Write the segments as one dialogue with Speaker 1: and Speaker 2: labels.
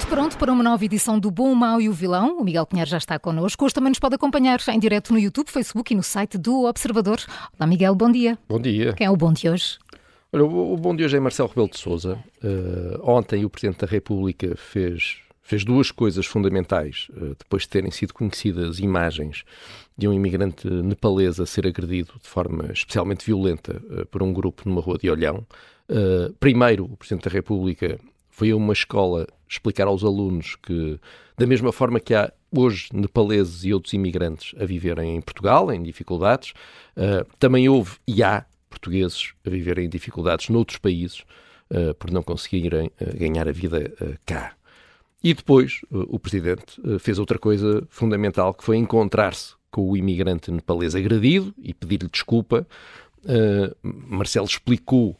Speaker 1: Tudo pronto para uma nova edição do Bom, o Mau e o Vilão. O Miguel Pinheiro já está connosco. Hoje também nos pode acompanhar em direto no YouTube, Facebook e no site do Observador. Olá, Miguel, bom dia.
Speaker 2: Bom dia.
Speaker 1: Quem é o bom de hoje?
Speaker 2: Olha, o bom de hoje é Marcelo Rebelo de Sousa. Uh, ontem o Presidente da República fez, fez duas coisas fundamentais, uh, depois de terem sido conhecidas imagens de um imigrante nepalês a ser agredido de forma especialmente violenta uh, por um grupo numa rua de Olhão. primeiro, o Presidente da República foi a uma escola explicar aos alunos que, da mesma forma que há hoje nepaleses e outros imigrantes a viverem em Portugal, em dificuldades, uh, também houve e há portugueses a viverem em dificuldades noutros países uh, por não conseguirem uh, ganhar a vida cá. E depois o Presidente fez outra coisa fundamental, que foi encontrar-se com o imigrante nepalês agredido e pedir-lhe desculpa. Marcelo explicou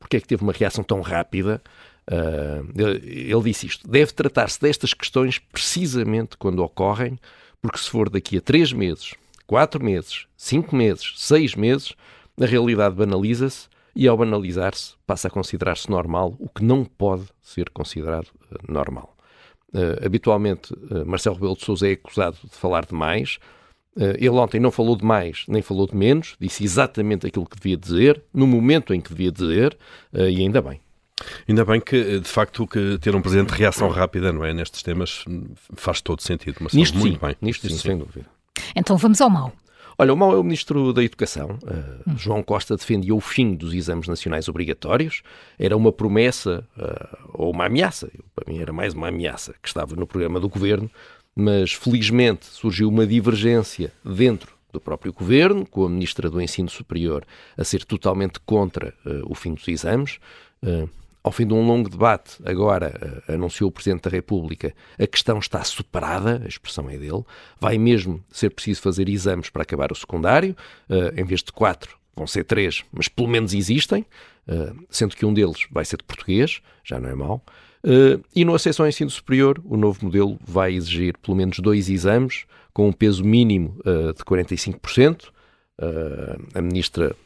Speaker 2: porque é que teve uma reação tão rápida ele disse isto: deve tratar-se destas questões precisamente quando ocorrem, porque se for daqui a três meses, quatro meses, cinco meses, seis meses, a realidade banaliza-se e, ao banalizar-se, passa a considerar-se normal o que não pode ser considerado uh, normal. Uh, habitualmente, Marcelo Rebelo de Sousa é acusado de falar demais. ele ontem não falou de mais, nem falou de menos, disse exatamente aquilo que devia dizer, no momento em que devia dizer, e ainda bem.
Speaker 3: Ainda bem que, de facto, que ter um presidente de reação rápida, não é? Nestes temas faz todo sentido.
Speaker 2: Mas nisto muito sim, bem. Nisto, sim, sem dúvida.
Speaker 1: Então vamos ao mal.
Speaker 2: Olha, o mal é o Ministro da Educação. Uh, hum. João Costa defendia o fim dos exames nacionais obrigatórios. Era uma promessa uh, ou uma ameaça. Para mim era mais uma ameaça que estava no programa do Governo, mas felizmente surgiu uma divergência dentro do próprio Governo, com a Ministra do Ensino Superior a ser totalmente contra uh, o fim dos exames. Ao fim de um longo debate, agora uh, anunciou o Presidente da República, a questão está superada, a expressão é dele, vai mesmo ser preciso fazer exames para acabar o secundário, uh, em vez de quatro, vão ser três, mas pelo menos existem, uh, sendo que um deles vai ser de português, já não é mau. e no acesso ao ensino superior, o novo modelo vai exigir pelo menos dois exames, com um peso mínimo de 45%. a Ministra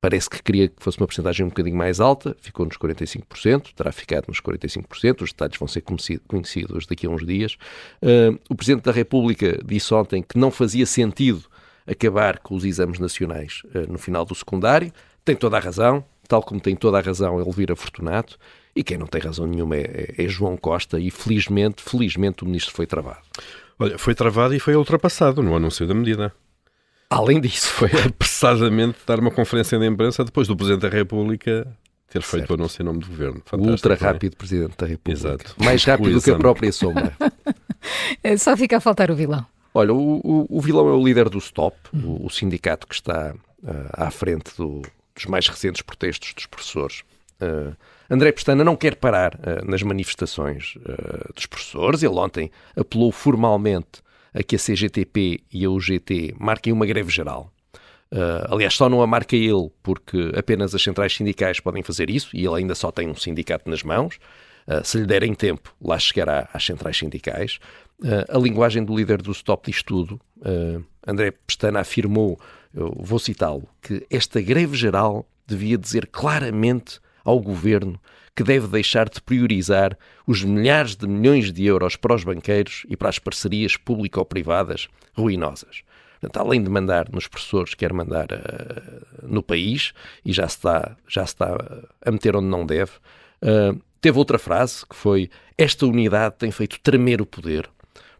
Speaker 2: Parece que queria que fosse uma porcentagem um bocadinho mais alta, ficou nos 45%, terá ficado nos 45%, os detalhes vão ser conhecidos daqui a uns dias. Uh, o Presidente da República disse ontem que não fazia sentido acabar com os exames nacionais uh, no final do secundário. Tem toda a razão, tal como tem toda a razão Elvira Fortunato, e quem não tem razão nenhuma é, é, é João Costa, e felizmente, felizmente o Ministro foi travado.
Speaker 3: Olha, foi travado e foi ultrapassado no anúncio da medida.
Speaker 2: Além disso,
Speaker 3: foi apressadamente dar uma conferência de imprensa depois do Presidente da República ter feito certo. o anúncio em nome do Governo.
Speaker 2: Fantástico, ultra é? rápido Presidente da República. Exato. Mais rápido do que a própria sombra.
Speaker 1: É, só fica a faltar o vilão.
Speaker 2: Olha, o, o, o vilão é o líder do STOP, o, o, sindicato que está uh, à frente do, dos mais recentes protestos dos professores. Uh, André Pestana não quer parar uh, nas manifestações dos professores. Ele ontem apelou formalmente a que a CGTP e a UGT marquem uma greve geral. Uh, aliás, só não a marca ele, porque apenas as centrais sindicais podem fazer isso e ele ainda só tem um sindicato nas mãos. Uh, se lhe derem tempo, lá chegará às centrais sindicais. Uh, a linguagem do líder do Stop diz tudo. André Pestana afirmou, eu vou citá-lo, que esta greve geral devia dizer claramente ao governo que deve deixar de priorizar os milhares de milhões de euros para os banqueiros e para as parcerias público-privadas ruinosas. Portanto, além de mandar nos professores, quer mandar uh, no país e já se está, já se está a meter onde não deve. Uh, teve outra frase que foi: Esta unidade tem feito tremer o poder.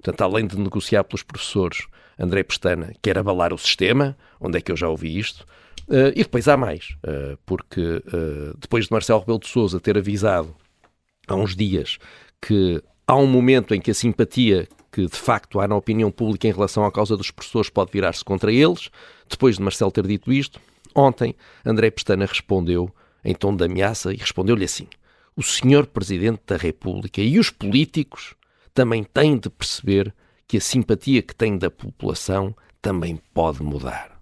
Speaker 2: Portanto, além de negociar pelos professores, André Pestana quer abalar o sistema. Onde é que eu já ouvi isto? Uh, e depois há mais, uh, porque uh, depois de Marcelo Rebelo de Sousa ter avisado há uns dias que há um momento em que a simpatia que de facto há na opinião pública em relação à causa dos professores pode virar-se contra eles. Depois de Marcelo ter dito isto, ontem André Pestana respondeu em tom de ameaça e respondeu-lhe assim: O senhor Presidente da República e os políticos também têm de perceber que a simpatia que têm da população também pode mudar,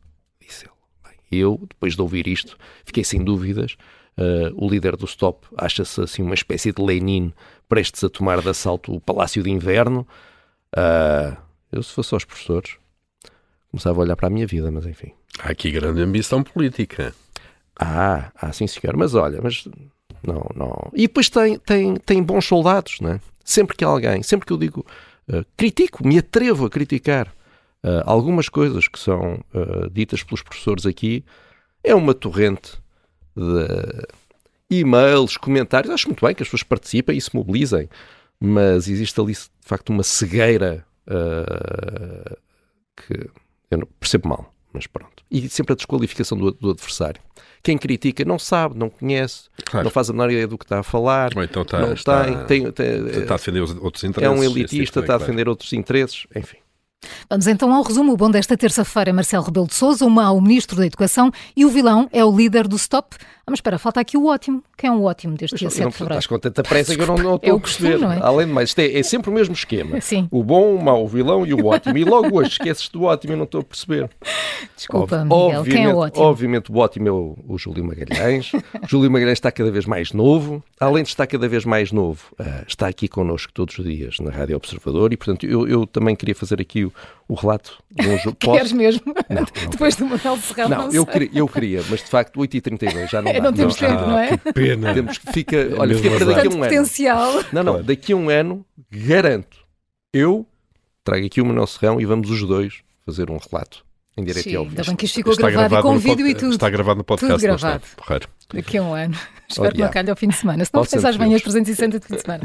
Speaker 2: eu, depois de ouvir isto, fiquei sem dúvidas. Uh, o líder do Stop acha-se assim uma espécie de Lenin prestes a tomar de assalto o Palácio de Inverno. Uh, eu, se fosse aos professores, começava a olhar para a minha vida, mas enfim.
Speaker 3: Há aqui grande ambição política.
Speaker 2: Ah, ah, sim senhor, mas olha, mas não, não. E depois tem, tem, tem bons soldados, não é? Sempre que alguém, sempre que eu digo, uh, critico, me atrevo a criticar uh, algumas coisas que são uh, ditas pelos professores aqui, é uma torrente de e-mails, comentários. Acho muito bem que as pessoas participem e se mobilizem, mas existe ali de facto uma cegueira que eu não percebo mal, mas pronto. E sempre a desqualificação do, do adversário. Quem critica não sabe, não conhece, claro. não faz a menor ideia do que está a falar,
Speaker 3: Ou então está,
Speaker 2: não
Speaker 3: está,
Speaker 2: tem, tem, tem,
Speaker 3: está a defender outros interesses.
Speaker 2: É um elitista, tipo está a defender outros interesses, enfim.
Speaker 1: Vamos então ao resumo. O bom desta terça-feira, Marcelo Rebelo de Sousa, o mau ministro da Educação e o vilão é o líder do Stop. Ah, mas espera, falta aqui o ótimo. Quem é o ótimo deste dia 7 de fevereiro?
Speaker 2: Estás com tanta pressa que eu não, não estou a perceber. É? Além de mais, isto é, é, sempre o mesmo esquema. Sim. O bom, o mau, o vilão e o ótimo. E logo hoje esqueces do ótimo e não estou a perceber.
Speaker 1: Desculpa, Miguel, quem é o ótimo?
Speaker 2: Obviamente o ótimo é o, o Júlio Magalhães. o Júlio Magalhães está cada vez mais novo. Além de estar cada vez mais novo, uh, está aqui connosco todos os dias na Rádio Observador e, portanto, eu, eu também queria fazer aqui o, o relato de um jogo.
Speaker 1: Queres mesmo? Não, não Depois do Manuel Serrano,
Speaker 2: não, não eu, queria, eu queria, mas de facto 8h32 já não dá.
Speaker 1: Não temos tempo, não é?
Speaker 3: Que pena.
Speaker 2: Temos, fica, olha, fica para daqui a um
Speaker 1: potencial.
Speaker 2: ano. Não, não, daqui a um ano, garanto, eu trago aqui o Manuel Serrão e vamos os dois fazer um relato em direto
Speaker 1: Sim,
Speaker 2: e ao vivo.
Speaker 1: Ainda bem que isto ficou gravado, gravado com vídeo e tudo.
Speaker 3: Está gravado no podcast.
Speaker 1: Tudo gravado.
Speaker 3: Porreiro.
Speaker 1: Daqui a um ano. Espero que não calhe ao fim de semana. Se não fez às manhãs 360 de fim de semana.